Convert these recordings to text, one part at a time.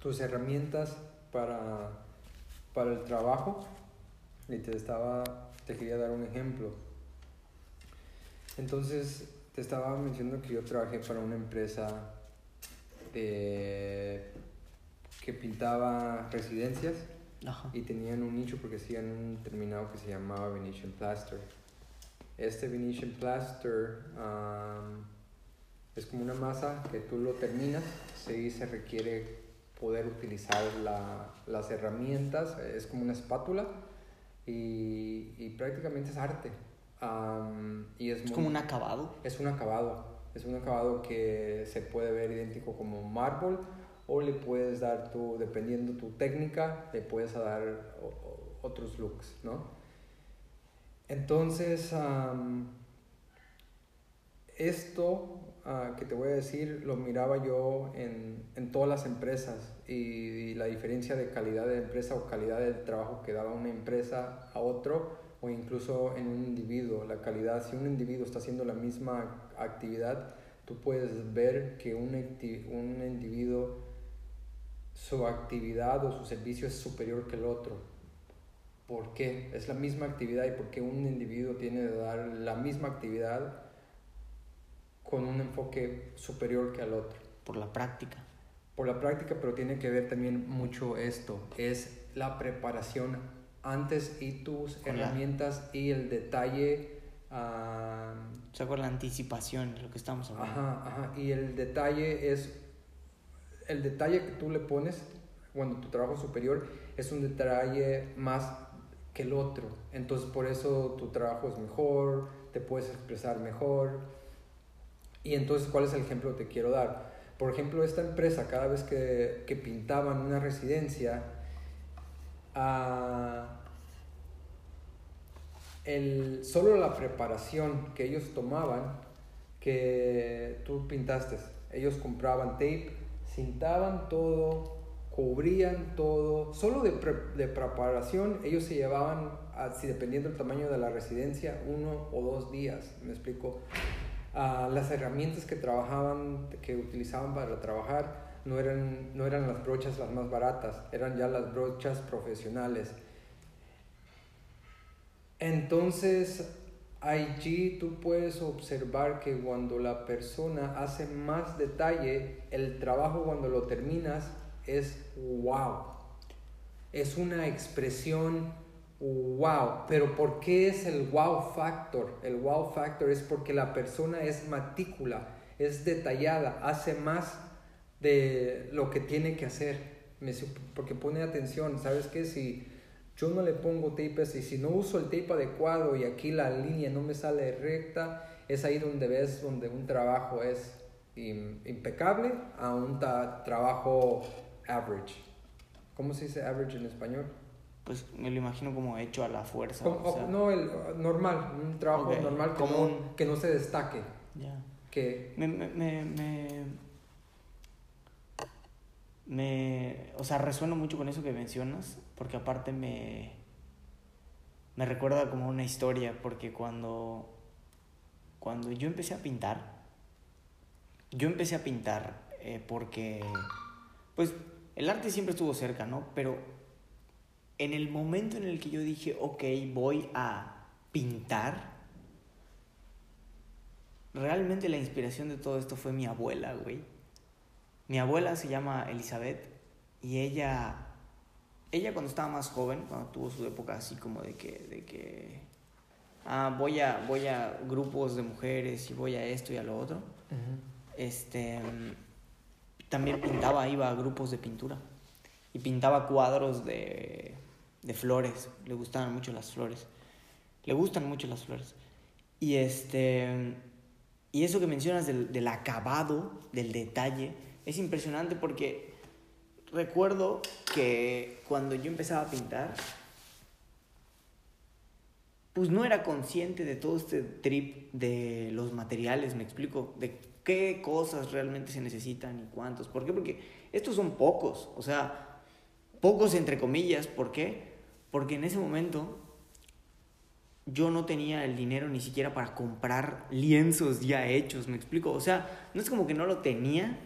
tus herramientas para, para el trabajo. Y te estaba, te quería dar un ejemplo. Entonces, te estaba mencionando que yo trabajé para una empresa de, que pintaba residencias Ajá. y tenían un nicho porque hacían un terminado que se llamaba Venetian Plaster. Este Venetian Plaster es como una masa que tú lo terminas, se requiere poder utilizar la- las herramientas, es como una espátula y, y prácticamente es arte. Y es, Es muy- como un acabado. es un acabado, es un acabado que se puede ver idéntico como mármol o le puedes dar tú, dependiendo tu técnica, le puedes dar otros looks, ¿no? Entonces, esto ah, que te voy a decir lo miraba yo en, en todas las empresas y, y la diferencia de calidad de empresa o calidad del trabajo que daba una empresa a otro o incluso en un individuo. La calidad, si un individuo está haciendo la misma actividad, tú puedes ver que un, un individuo, su actividad o su servicio es superior que el otro. ¿Por qué? Es la misma actividad y por qué un individuo tiene que dar la misma actividad con un enfoque superior que al otro. Por la práctica. Por la práctica, pero tiene que ver también mucho esto, es la preparación antes y tus Con la- herramientas y el detalle. ah, O sea, con la anticipación de lo que estamos hablando. Ajá, ajá. Y el detalle es, el detalle que tú le pones cuando tu trabajo superior es un detalle más que el otro. Entonces por eso tu trabajo es mejor, te puedes expresar mejor. Y entonces, ¿cuál es el ejemplo que te quiero dar? Por ejemplo, esta empresa, cada vez que, que pintaban una residencia, ah, el, solo la preparación que ellos tomaban, que tú pintaste, ellos compraban tape, cintaban todo, cubrían todo, solo de, pre- de preparación ellos se llevaban, así dependiendo del tamaño de la residencia, uno o dos días, me explico. Las herramientas que trabajaban, que utilizaban para trabajar, no eran, no eran las brochas las más baratas, eran ya las brochas profesionales. Entonces, allí tú puedes observar que cuando la persona hace más detalle, el trabajo cuando lo terminas es wow. Es una expresión wow. Pero ¿por qué es el wow factor? El wow factor es porque la persona es matícula, es detallada, hace más de lo que tiene que hacer. Porque pone atención, ¿sabes qué? Si yo no le pongo tape así, si no uso el tape adecuado y aquí la línea no me sale recta, es ahí donde ves donde un trabajo es im- impecable a un trabajo average. ¿Cómo se dice average en español? Pues me lo imagino como hecho a la fuerza. Como- o sea, no, el normal, un trabajo normal que común. no, que no se destaque. ya. Que, Me, me, me, me, me- o sea, resueno mucho con eso que mencionas, porque aparte me, me recuerda como una historia, porque cuando, cuando yo empecé a pintar, yo empecé a pintar eh, porque, pues, el arte siempre estuvo cerca, ¿no? Pero en el momento en el que yo dije, ok, voy a pintar, realmente la inspiración de todo esto fue mi abuela, güey. Mi abuela se llama Elizabeth y ella, ella cuando estaba más joven, cuando tuvo su época así como de que, de que, ah, voy a, voy a grupos de mujeres y voy a esto y a lo otro, este, también pintaba, iba a grupos de pintura y pintaba cuadros de, de flores, le gustaban mucho las flores, le gustan mucho las flores. Y este, y eso que mencionas del, del acabado, del detalle, es impresionante porque recuerdo que cuando yo empezaba a pintar, pues no era consciente de todo este trip de los materiales, me explico, de qué cosas realmente se necesitan y cuántos. ¿Por qué? Porque estos son pocos, o sea, pocos entre comillas, ¿por qué? Porque en ese momento yo no tenía el dinero ni siquiera para comprar lienzos ya hechos, me explico. O sea, no es como que no lo tenía,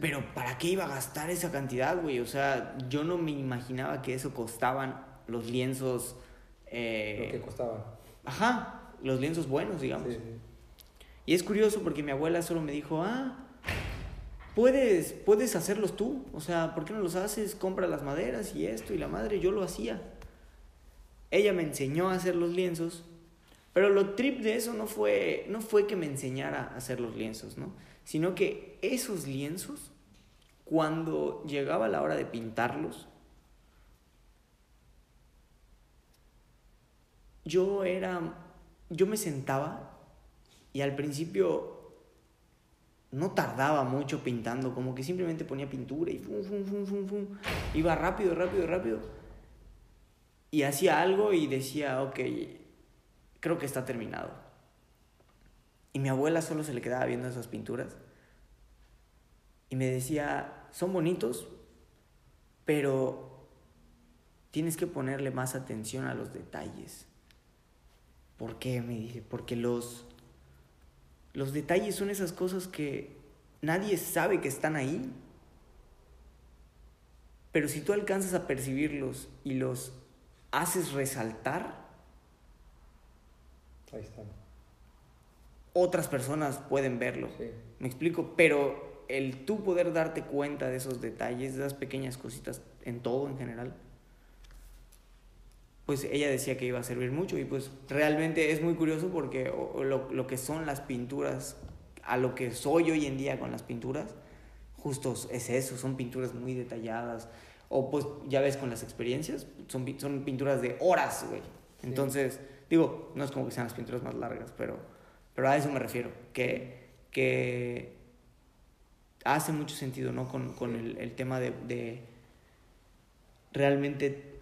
pero ¿para qué iba a gastar esa cantidad, güey? O sea, yo no me imaginaba que eso costaban los lienzos. Eh... Lo que costaban. Ajá, los lienzos buenos, digamos. Y es curioso porque mi abuela solo me dijo, ah, puedes, puedes hacerlos tú. O sea, ¿por qué no los haces? Compra las maderas y esto y la madre, yo lo hacía. Ella me enseñó a hacer los lienzos, pero lo trip de eso no fue, no fue que me enseñara a hacer los lienzos, ¿no? Sino que esos lienzos, cuando llegaba la hora de pintarlos, yo era, yo me sentaba y al principio no tardaba mucho pintando, como que simplemente ponía pintura y fum. Iba rápido, rápido, rápido y hacía algo y decía, ok, creo que está terminado. Y mi abuela solo se le quedaba viendo esas pinturas y me decía, son bonitos, pero tienes que ponerle más atención a los detalles. ¿Por qué? Me dice, porque los, los detalles son esas cosas que nadie sabe que están ahí. Pero si tú alcanzas a percibirlos y los haces resaltar, otras personas pueden verlo. Me explico, pero el tú poder darte cuenta de esos detalles, de esas pequeñas cositas en todo en general, pues ella decía que iba a servir mucho y pues realmente es muy curioso porque lo, lo que son las pinturas, a lo que soy hoy en día con las pinturas, justo es eso, son pinturas muy detalladas, o pues ya ves con las experiencias, son, son pinturas de horas, güey. Entonces, digo, no es como que sean las pinturas más largas, pero, pero a eso me refiero, que, que hace mucho sentido, ¿no? Con, con el, el, tema de, de realmente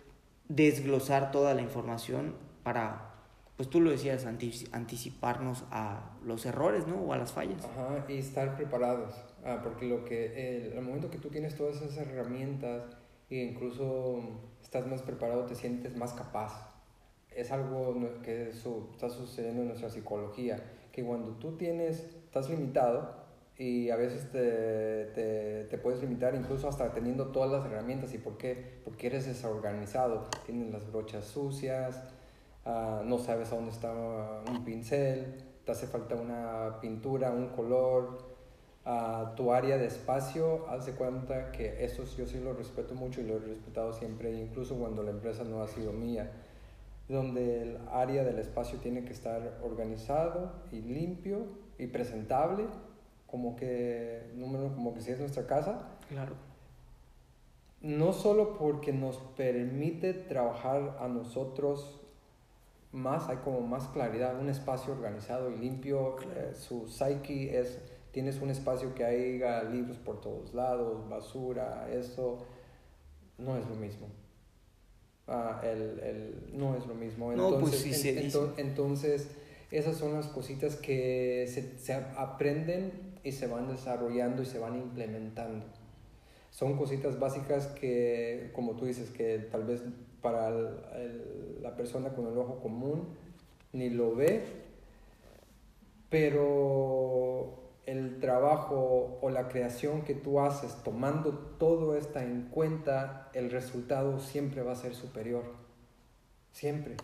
desglosar toda la información para pues tú lo decías, anticiparnos a los errores, ¿no? O a las fallas. Ajá, y estar preparados. Ah, porque lo que, el, el momento que tú tienes todas esas herramientas, e incluso estás más preparado, te sientes más capaz. Es algo que eso está sucediendo en nuestra psicología, que cuando tú tienes, estás limitado y a veces te, te, puedes limitar incluso hasta teniendo todas las herramientas. ¿Y por qué? Porque eres desorganizado, tienes las brochas sucias, uh, no sabes a dónde está un pincel, te hace falta una pintura, un color, a tu área de espacio, haz de cuenta que eso yo sí lo respeto mucho y lo he respetado siempre, incluso cuando la empresa no ha sido mía, donde el área del espacio tiene que estar organizado y limpio y presentable, como que, número, como que si es nuestra casa. Claro. No solo porque nos permite trabajar a nosotros más, hay como más claridad, un espacio organizado y limpio, eh, su psyche es tienes un espacio que haya libros por todos lados, basura, eso no es lo mismo. Ah, el, el, no es lo mismo. Entonces, entonces, esas son las cositas que se, se, aprenden y se van desarrollando y se van implementando. Son cositas básicas que, como tú dices, que tal vez para la persona con el ojo común ni lo ve, pero trabajo o la creación que tú haces tomando todo esto en cuenta, el resultado siempre va a ser superior. Siempre.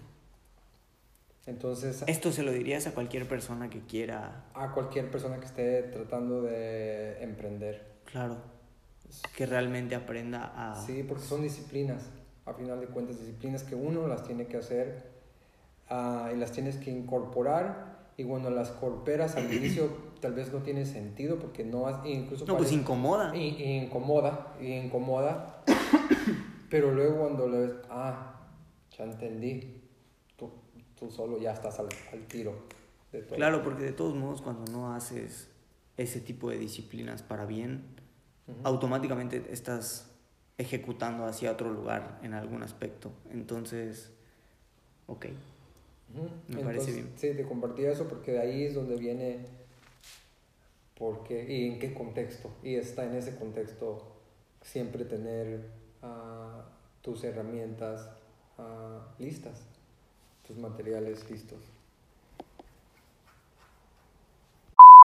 Entonces... Esto se lo dirías a cualquier persona que quiera... A cualquier persona que esté tratando de emprender. Claro. Que realmente aprenda a... Sí, porque son disciplinas, a final de cuentas, disciplinas que uno las tiene que hacer uh, y las tienes que incorporar y cuando las corperas al inicio tal vez no tiene sentido porque no has, incluso no pues incomoda. y, incomoda y incomoda. Pero luego cuando le ves ah ya entendí tú, tú solo ya estás al, al tiro de todo. claro porque de todos modos cuando no haces ese tipo de disciplinas para bien automáticamente estás ejecutando hacia otro lugar en algún aspecto. Entonces ok. Me parece bien. Sí, te compartía eso porque de ahí es donde viene porque y en qué contexto. Y está en ese contexto siempre tener uh, tus herramientas uh, listas. tus materiales listos.